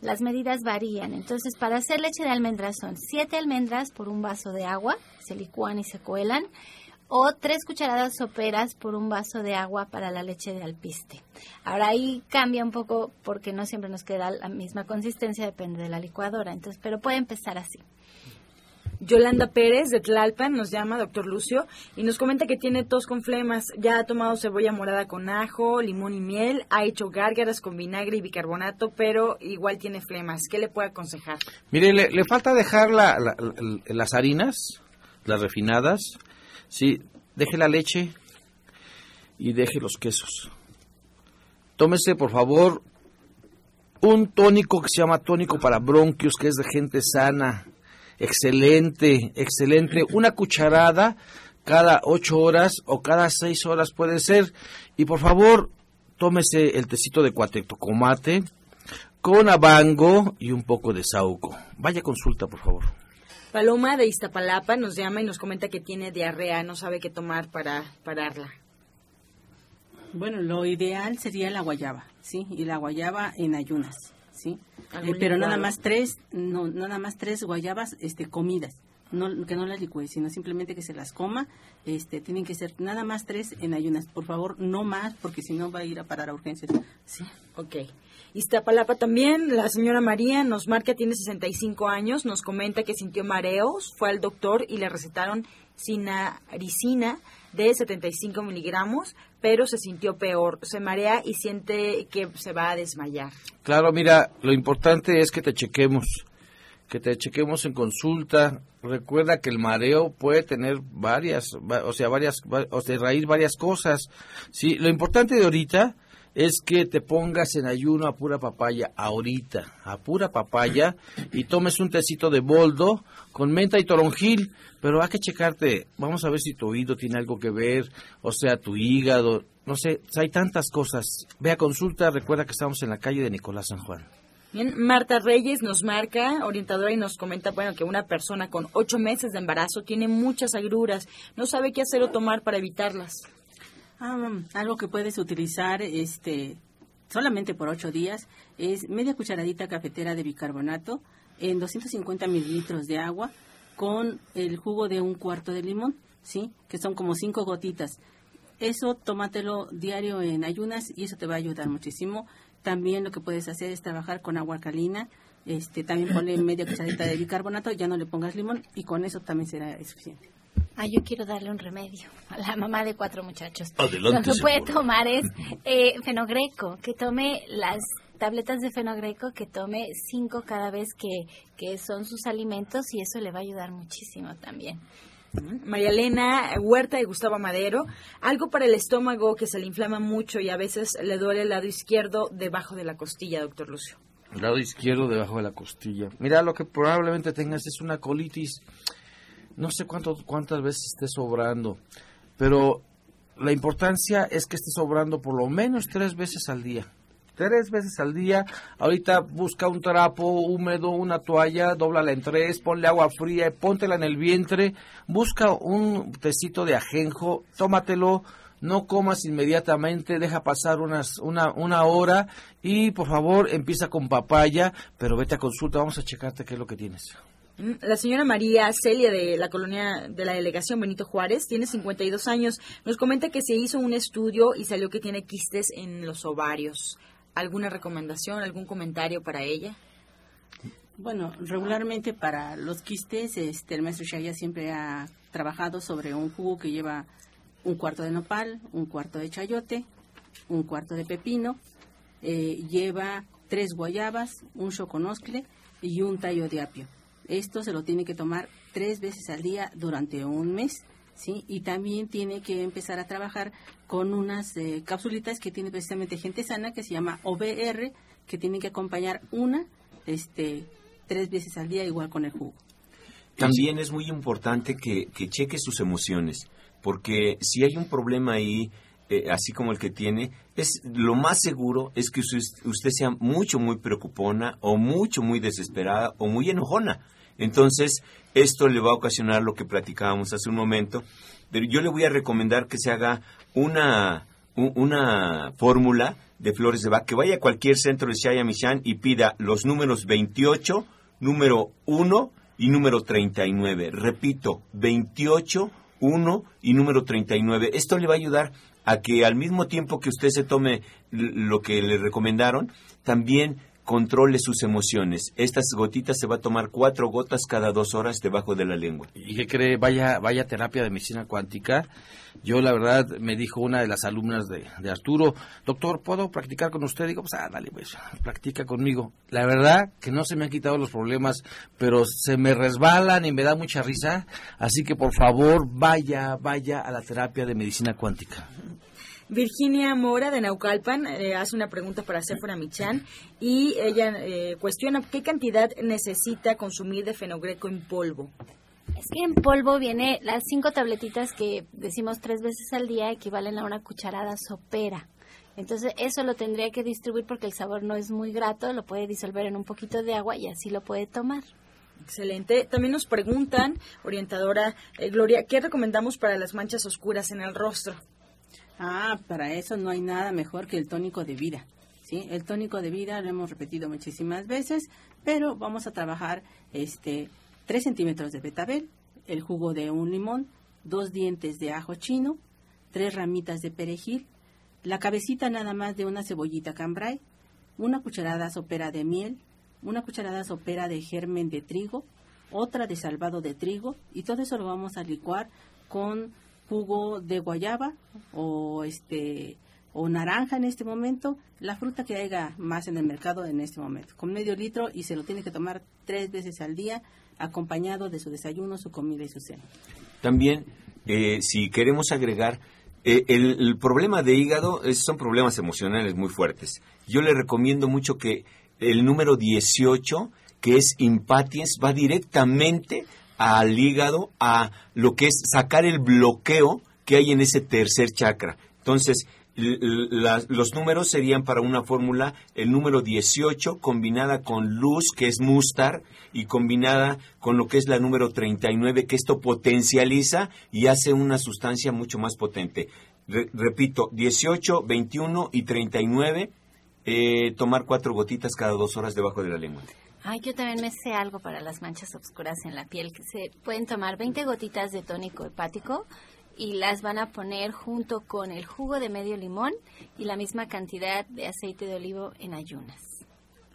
las medidas varían. Entonces, para hacer leche de almendras son 7 almendras por un vaso de agua, se licúan y se cuelan o tres cucharadas soperas por un vaso de agua para la leche de alpiste. Ahora ahí cambia un poco porque no siempre nos queda la misma consistencia, depende de la licuadora, entonces, pero puede empezar así. Yolanda Pérez de Tlalpan nos llama, doctor Lucio, y nos comenta que tiene tos con flemas. Ya ha tomado cebolla morada con ajo, limón y miel, ha hecho gárgaras con vinagre y bicarbonato, pero igual tiene flemas. ¿Qué le puede aconsejar? Mire, le, falta dejar las harinas, las refinadas, Sí, deje la leche y deje los quesos. Tómese, por favor, un tónico que se llama tónico para bronquios, que es de gente sana. Excelente, excelente. Una cucharada cada ocho horas o cada seis horas puede ser. Y por favor, tómese el tecito de cuatectocomate con abango y un poco de sauco. Vaya consulta, por favor. Paloma de Iztapalapa nos llama y nos comenta que tiene diarrea, no sabe qué tomar para pararla. Bueno, lo ideal sería la guayaba, ¿sí? Y la guayaba en ayunas, ¿sí? Eh, pero nada más tres, no, nada más tres guayabas este, comidas. No, que no las licúe, sino simplemente que se las coma. Este, tienen que ser nada más tres en ayunas. Por favor, no más, porque si no va a ir a parar a urgencias. Sí, ok. Iztapalapa también, la señora María nos marca, tiene 65 años, nos comenta que sintió mareos, fue al doctor y le recetaron sinaricina de 75 miligramos, pero se sintió peor, se marea y siente que se va a desmayar. Claro, mira, lo importante es que te chequemos, que te chequemos en consulta. Recuerda que el mareo puede tener varias, o sea, varias, o sea, raíz varias cosas. Sí, lo importante de ahorita es que te pongas en ayuno a pura papaya ahorita, a pura papaya, y tomes un tecito de boldo con menta y toronjil, pero hay que checarte, vamos a ver si tu oído tiene algo que ver, o sea, tu hígado, no sé, hay tantas cosas. Ve a consulta, recuerda que estamos en la calle de Nicolás San Juan. Bien, Marta Reyes nos marca, orientadora, y nos comenta, bueno, que una persona con ocho meses de embarazo tiene muchas agruras, no sabe qué hacer o tomar para evitarlas. Ah, algo que puedes utilizar este, solamente por ocho días es media cucharadita cafetera de bicarbonato en 250 mililitros de agua con el jugo de un cuarto de limón, ¿sí? Que son como cinco gotitas. Eso tómatelo diario en ayunas y eso te va a ayudar muchísimo. También lo que puedes hacer es trabajar con agua calina. Este, también ponle media cucharadita de bicarbonato, ya no le pongas limón y con eso también será suficiente. Ah, yo quiero darle un remedio a la mamá de cuatro muchachos. Lo que puede tomar es eh, fenogreco, que tome las tabletas de fenogreco, que tome cinco cada vez que, que son sus alimentos y eso le va a ayudar muchísimo también. María Elena Huerta de Gustavo Madero, algo para el estómago que se le inflama mucho y a veces le duele el lado izquierdo debajo de la costilla, doctor Lucio. El lado izquierdo debajo de la costilla. Mira, lo que probablemente tengas es una colitis no sé cuánto, cuántas veces esté sobrando, pero la importancia es que esté sobrando por lo menos tres veces al día. Tres veces al día. Ahorita busca un trapo húmedo, una toalla, dóblala en tres, ponle agua fría, póntela en el vientre, busca un tecito de ajenjo, tómatelo, no comas inmediatamente, deja pasar unas, una, una hora y por favor empieza con papaya, pero vete a consulta, vamos a checarte qué es lo que tienes. Mm, la señora María Celia de la colonia de la delegación Benito Juárez tiene 52 años. Nos comenta que se hizo un estudio y salió que tiene quistes en los ovarios. ¿Alguna recomendación, algún comentario para ella? Bueno, regularmente para los quistes, este, el maestro Shaya siempre ha trabajado sobre un jugo que lleva un cuarto de nopal, un cuarto de chayote, un cuarto de pepino, eh, lleva tres guayabas, un choconoscle y un tallo de apio. Esto se lo tiene que tomar tres veces al día durante un mes. ¿Sí? Y también tiene que empezar a trabajar con unas eh, capsulitas que tiene precisamente gente sana que se llama OBR, que tiene que acompañar una este, tres veces al día, igual con el jugo. También es muy importante que, que cheque sus emociones, porque si hay un problema ahí, eh, así como el que tiene, es lo más seguro es que usted, usted sea mucho, muy preocupona o mucho, muy desesperada o muy enojona. Entonces, esto le va a ocasionar lo que platicábamos hace un momento. Pero yo le voy a recomendar que se haga una, una fórmula de flores de Bach, que vaya a cualquier centro de Shaya Michan y pida los números 28, número 1 y número 39. Repito, 28, 1 y número 39. Esto le va a ayudar a que al mismo tiempo que usted se tome lo que le recomendaron, también controle sus emociones. Estas gotitas se va a tomar cuatro gotas cada dos horas debajo de la lengua. ¿Y qué cree? Vaya, vaya terapia de medicina cuántica. Yo, la verdad, me dijo una de las alumnas de, de Arturo, doctor, ¿puedo practicar con usted? Digo, pues, ah, dale, pues, practica conmigo. La verdad que no se me han quitado los problemas, pero se me resbalan y me da mucha risa. Así que, por favor, vaya, vaya a la terapia de medicina cuántica. Virginia Mora de Naucalpan eh, hace una pregunta para Sephora Michan y ella eh, cuestiona qué cantidad necesita consumir de fenogreco en polvo. Es que en polvo viene las cinco tabletitas que decimos tres veces al día equivalen a una cucharada sopera. Entonces eso lo tendría que distribuir porque el sabor no es muy grato, lo puede disolver en un poquito de agua y así lo puede tomar. Excelente. También nos preguntan, orientadora eh, Gloria, ¿qué recomendamos para las manchas oscuras en el rostro? Ah, para eso no hay nada mejor que el tónico de vida. ¿sí? El tónico de vida lo hemos repetido muchísimas veces, pero vamos a trabajar este 3 centímetros de betabel, el jugo de un limón, dos dientes de ajo chino, tres ramitas de perejil, la cabecita nada más de una cebollita cambray, una cucharada sopera de miel, una cucharada sopera de germen de trigo, otra de salvado de trigo y todo eso lo vamos a licuar con jugo de guayaba o este o naranja en este momento, la fruta que haya más en el mercado en este momento, con medio litro y se lo tiene que tomar tres veces al día acompañado de su desayuno, su comida y su cena. También, eh, si queremos agregar, eh, el, problema de hígado es- son problemas emocionales muy fuertes. Yo le recomiendo mucho que el número 18, que es impatiens, va directamente al hígado, a lo que es sacar el bloqueo que hay en ese tercer chakra. Entonces, los números serían para una fórmula el número 18 combinada con luz, que es mustar, y combinada con lo que es la número 39, que esto potencializa y hace una sustancia mucho más potente. Re- repito, 18, 21 y 39, eh, tomar cuatro gotitas cada dos horas debajo de la lengua. Ay, yo también me sé algo para las manchas oscuras en la piel, que se pueden tomar 20 gotitas de tónico hepático y las van a poner junto con el jugo de medio limón y la misma cantidad de aceite de olivo en ayunas.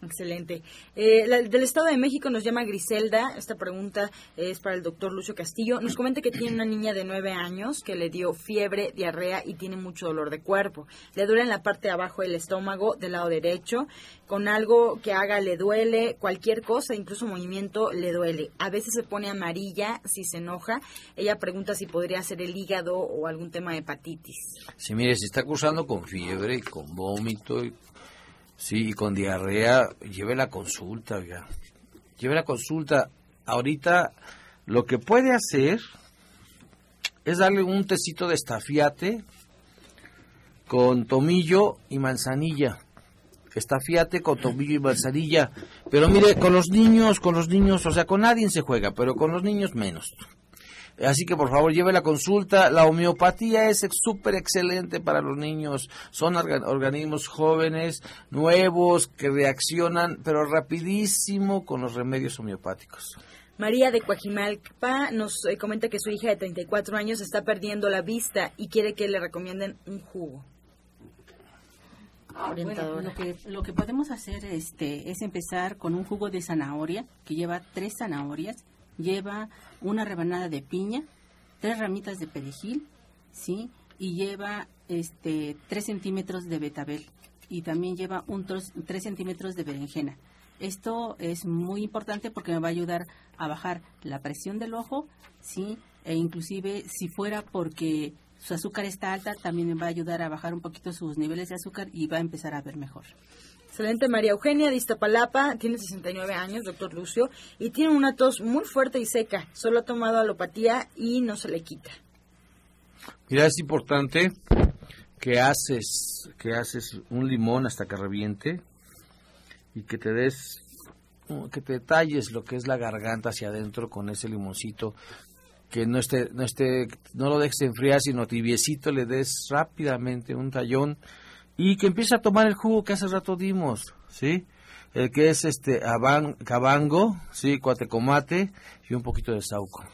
Excelente. Eh, la- del Estado de México nos llama Griselda. Esta pregunta es para el doctor Lucio Castillo. Nos comenta que tiene una niña de nueve años que le dio fiebre, diarrea y tiene mucho dolor de cuerpo. Le duele en la parte de abajo del estómago, del lado derecho. Con algo que haga le duele, cualquier cosa, incluso movimiento le duele. A veces se pone amarilla si se enoja. Ella pregunta si podría ser el hígado o algún tema de hepatitis. Sí, mire, si está cursando con fiebre con vómito y, sí, y con diarrea, lleve la consulta, oiga. Lleve la consulta. Ahorita lo que puede hacer es darle un tecito de estafiate con tomillo y manzanilla. Estafiate con tomillo y manzanilla. Pero mire, con los niños, con los niños, o sea, con nadie se juega, pero con los niños menos. Así que por favor lleve la consulta. La homeopatía es súper excelente para los niños. Son orga- organismos jóvenes, nuevos, que reaccionan, pero rapidísimo con los remedios homeopáticos. María de Coajimalpa nos eh, comenta que su hija de 34 años está perdiendo la vista y quiere que le recomienden un jugo. Bueno, lo que, lo que podemos hacer este, es empezar con un jugo de zanahoria que lleva tres zanahorias, lleva una rebanada de piña, tres ramitas de perejil, ¿sí? Y lleva este, tres centímetros de betabel y también lleva un tros- tres centímetros de berenjena. Esto es muy importante porque me va a ayudar a bajar la presión del ojo, ¿sí? E inclusive si fuera porque su azúcar está alta, también me va a ayudar a bajar un poquito sus niveles de azúcar y va a empezar a ver mejor. Excelente, María Eugenia de Iztapalapa, tiene 69 años, doctor Lucio, y tiene una tos muy fuerte y seca. Solo ha tomado alopatía y no se le quita. Mira, es importante que haces, que haces un limón hasta que reviente y que te des, que te talles lo que es la garganta hacia adentro con ese limoncito, que no esté, no esté, no lo dejes enfriar, sino tibiecito, le des rápidamente un tallón y que empiece a tomar el jugo que hace rato dimos, ¿sí? El que es este cabango, sí, cuatecomate y un poquito de sauco.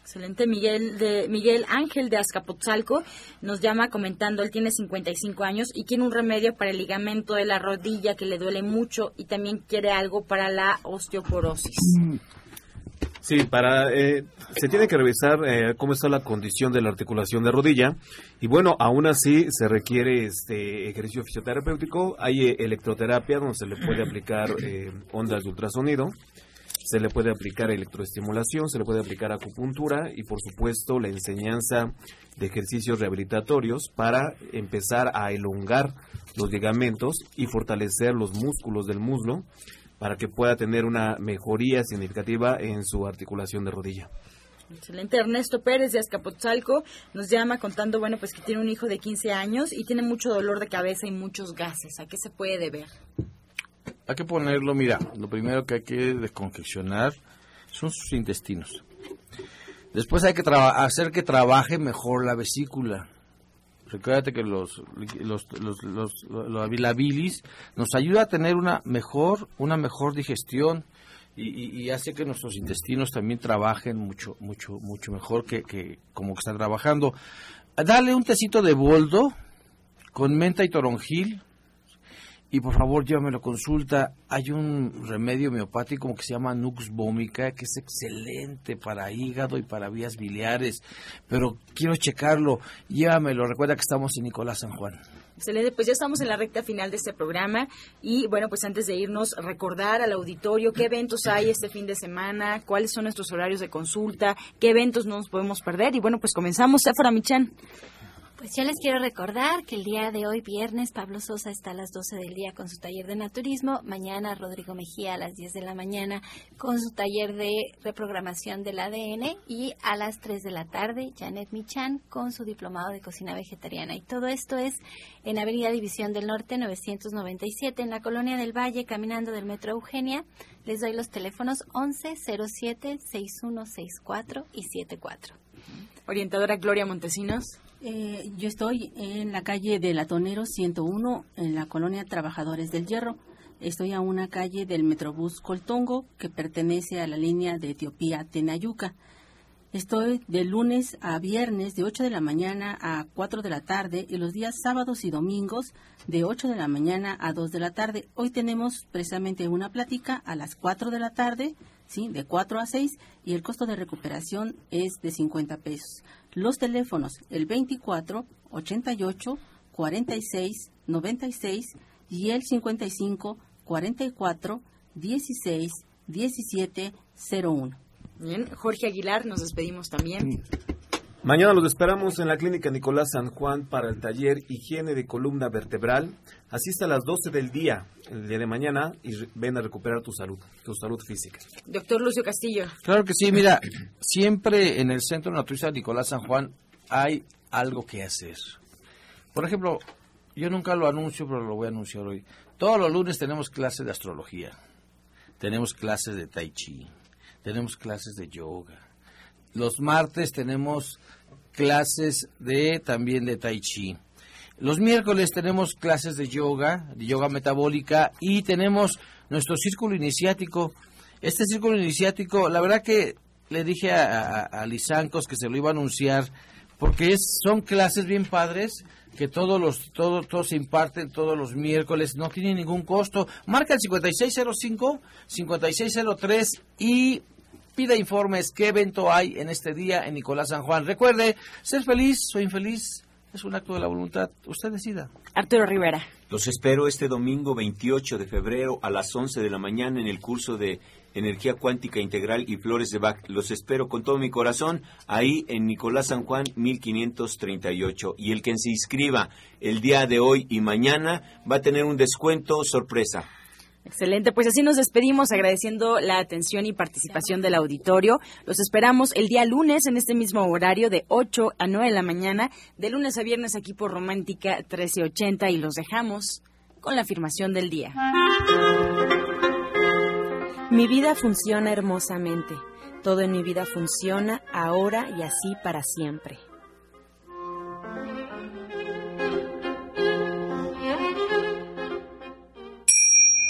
Excelente, Miguel de Miguel Ángel de Azcapotzalco nos llama comentando, él tiene 55 años y quiere un remedio para el ligamento de la rodilla que le duele mucho y también quiere algo para la osteoporosis. Sí, para eh, se tiene que revisar eh, cómo está la condición de la articulación de rodilla. Y bueno, aún así se requiere este ejercicio fisioterapéutico, hay eh, electroterapia donde se le puede aplicar ondas de ultrasonido. Se le puede aplicar electroestimulación, se le puede aplicar acupuntura y por supuesto la enseñanza de ejercicios rehabilitatorios para empezar a elongar los ligamentos y fortalecer los músculos del muslo para que pueda tener una mejoría significativa en su articulación de rodilla. Excelente. Ernesto Pérez de Azcapotzalco nos llama contando, bueno, pues que tiene un hijo de 15 años y tiene mucho dolor de cabeza y muchos gases. ¿A qué se puede deber? hay que ponerlo, mira, lo primero que hay que descongestionar son sus intestinos. Después hay que hacer que trabaje mejor la vesícula. Recuérdate que los, los, la bilis nos ayuda a tener una mejor, una mejor digestión y, hace que nuestros intestinos también trabajen mucho, mucho, mucho mejor que, que como que están trabajando. Dale un tecito de boldo con menta y toronjil y por favor llévamelo consulta. Hay un remedio homeopático que se llama Nux vomica, que es excelente para hígado y para vías biliares, pero quiero checarlo. Llévamelo. Recuerda que estamos en Nicolás San Juan. Excelente, pues ya estamos en la recta final de este programa y bueno, pues antes de irnos, recordar al auditorio qué eventos hay este fin de semana, cuáles son nuestros horarios de consulta, qué eventos no nos podemos perder y bueno, pues comenzamos. Sephora Michan. Pues yo les quiero recordar que el día de hoy, viernes, Pablo Sosa está a las 12 del día con su taller de naturismo. Mañana, Rodrigo Mejía a las 10 de la mañana con su taller de reprogramación del ADN. Y a las 3 de la tarde, Janet Michan con su diplomado de cocina vegetariana. Y todo esto es en Avenida División del Norte 997, en la Colonia del Valle, caminando del Metro Eugenia. Les doy los teléfonos 11 07 6164 y 74. Orientadora Gloria Montesinos. Eh, yo estoy en la calle del Atonero 101, en la colonia Trabajadores del Hierro. Estoy a una calle del Metrobús Coltongo, que pertenece a la línea de Etiopía-Tenayuca. Estoy de lunes a viernes de 8 de la mañana a 4 de la tarde y los días sábados y domingos de 8 de la mañana a 2 de la tarde. Hoy tenemos precisamente una plática a las 4 de la tarde, ¿sí? de 4 a 6 y el costo de recuperación es de 50 pesos. Los teléfonos, el 24 88 46 96 y el 55 44 16 17 01. Bien, Jorge Aguilar, nos despedimos también. Mañana los esperamos en la clínica Nicolás San Juan para el taller Higiene de Columna Vertebral. Asista a las 12 del día, el día de mañana, y ven a recuperar tu salud, tu salud física. Doctor Lucio Castillo. Claro que sí, mira, siempre en el Centro Naturista Nicolás San Juan hay algo que hacer. Por ejemplo, yo nunca lo anuncio, pero lo voy a anunciar hoy. Todos los lunes tenemos clases de astrología, tenemos clases de tai chi, tenemos clases de yoga los martes tenemos clases de también de tai chi. Los miércoles tenemos clases de yoga, de yoga metabólica y tenemos nuestro círculo iniciático. Este círculo iniciático, la verdad que le dije a, a, Lizancos que se lo iba a anunciar porque son clases bien padres que todos los todos todos se imparten todos los miércoles, no tiene ningún costo. Marca el 5605 5603 y Pida informes qué evento hay en este día en Nicolás San Juan. Recuerde, ser feliz o infeliz es un acto de la voluntad. Usted decida. Arturo Rivera. Los espero este domingo 28 de febrero a las 11 de la mañana en el curso de Energía Cuántica Integral y Flores de Bach. Los espero con todo mi corazón ahí en Nicolás San Juan 1538. Y el que se inscriba el día de hoy y mañana va a tener un descuento sorpresa. Excelente, pues así nos despedimos agradeciendo la atención y participación del auditorio. Los esperamos el día lunes en este mismo horario de 8 a 9 de la mañana, de lunes a viernes aquí por Romántica 1380 y los dejamos con la afirmación del día. Mi vida funciona hermosamente. Todo en mi vida funciona ahora y así para siempre.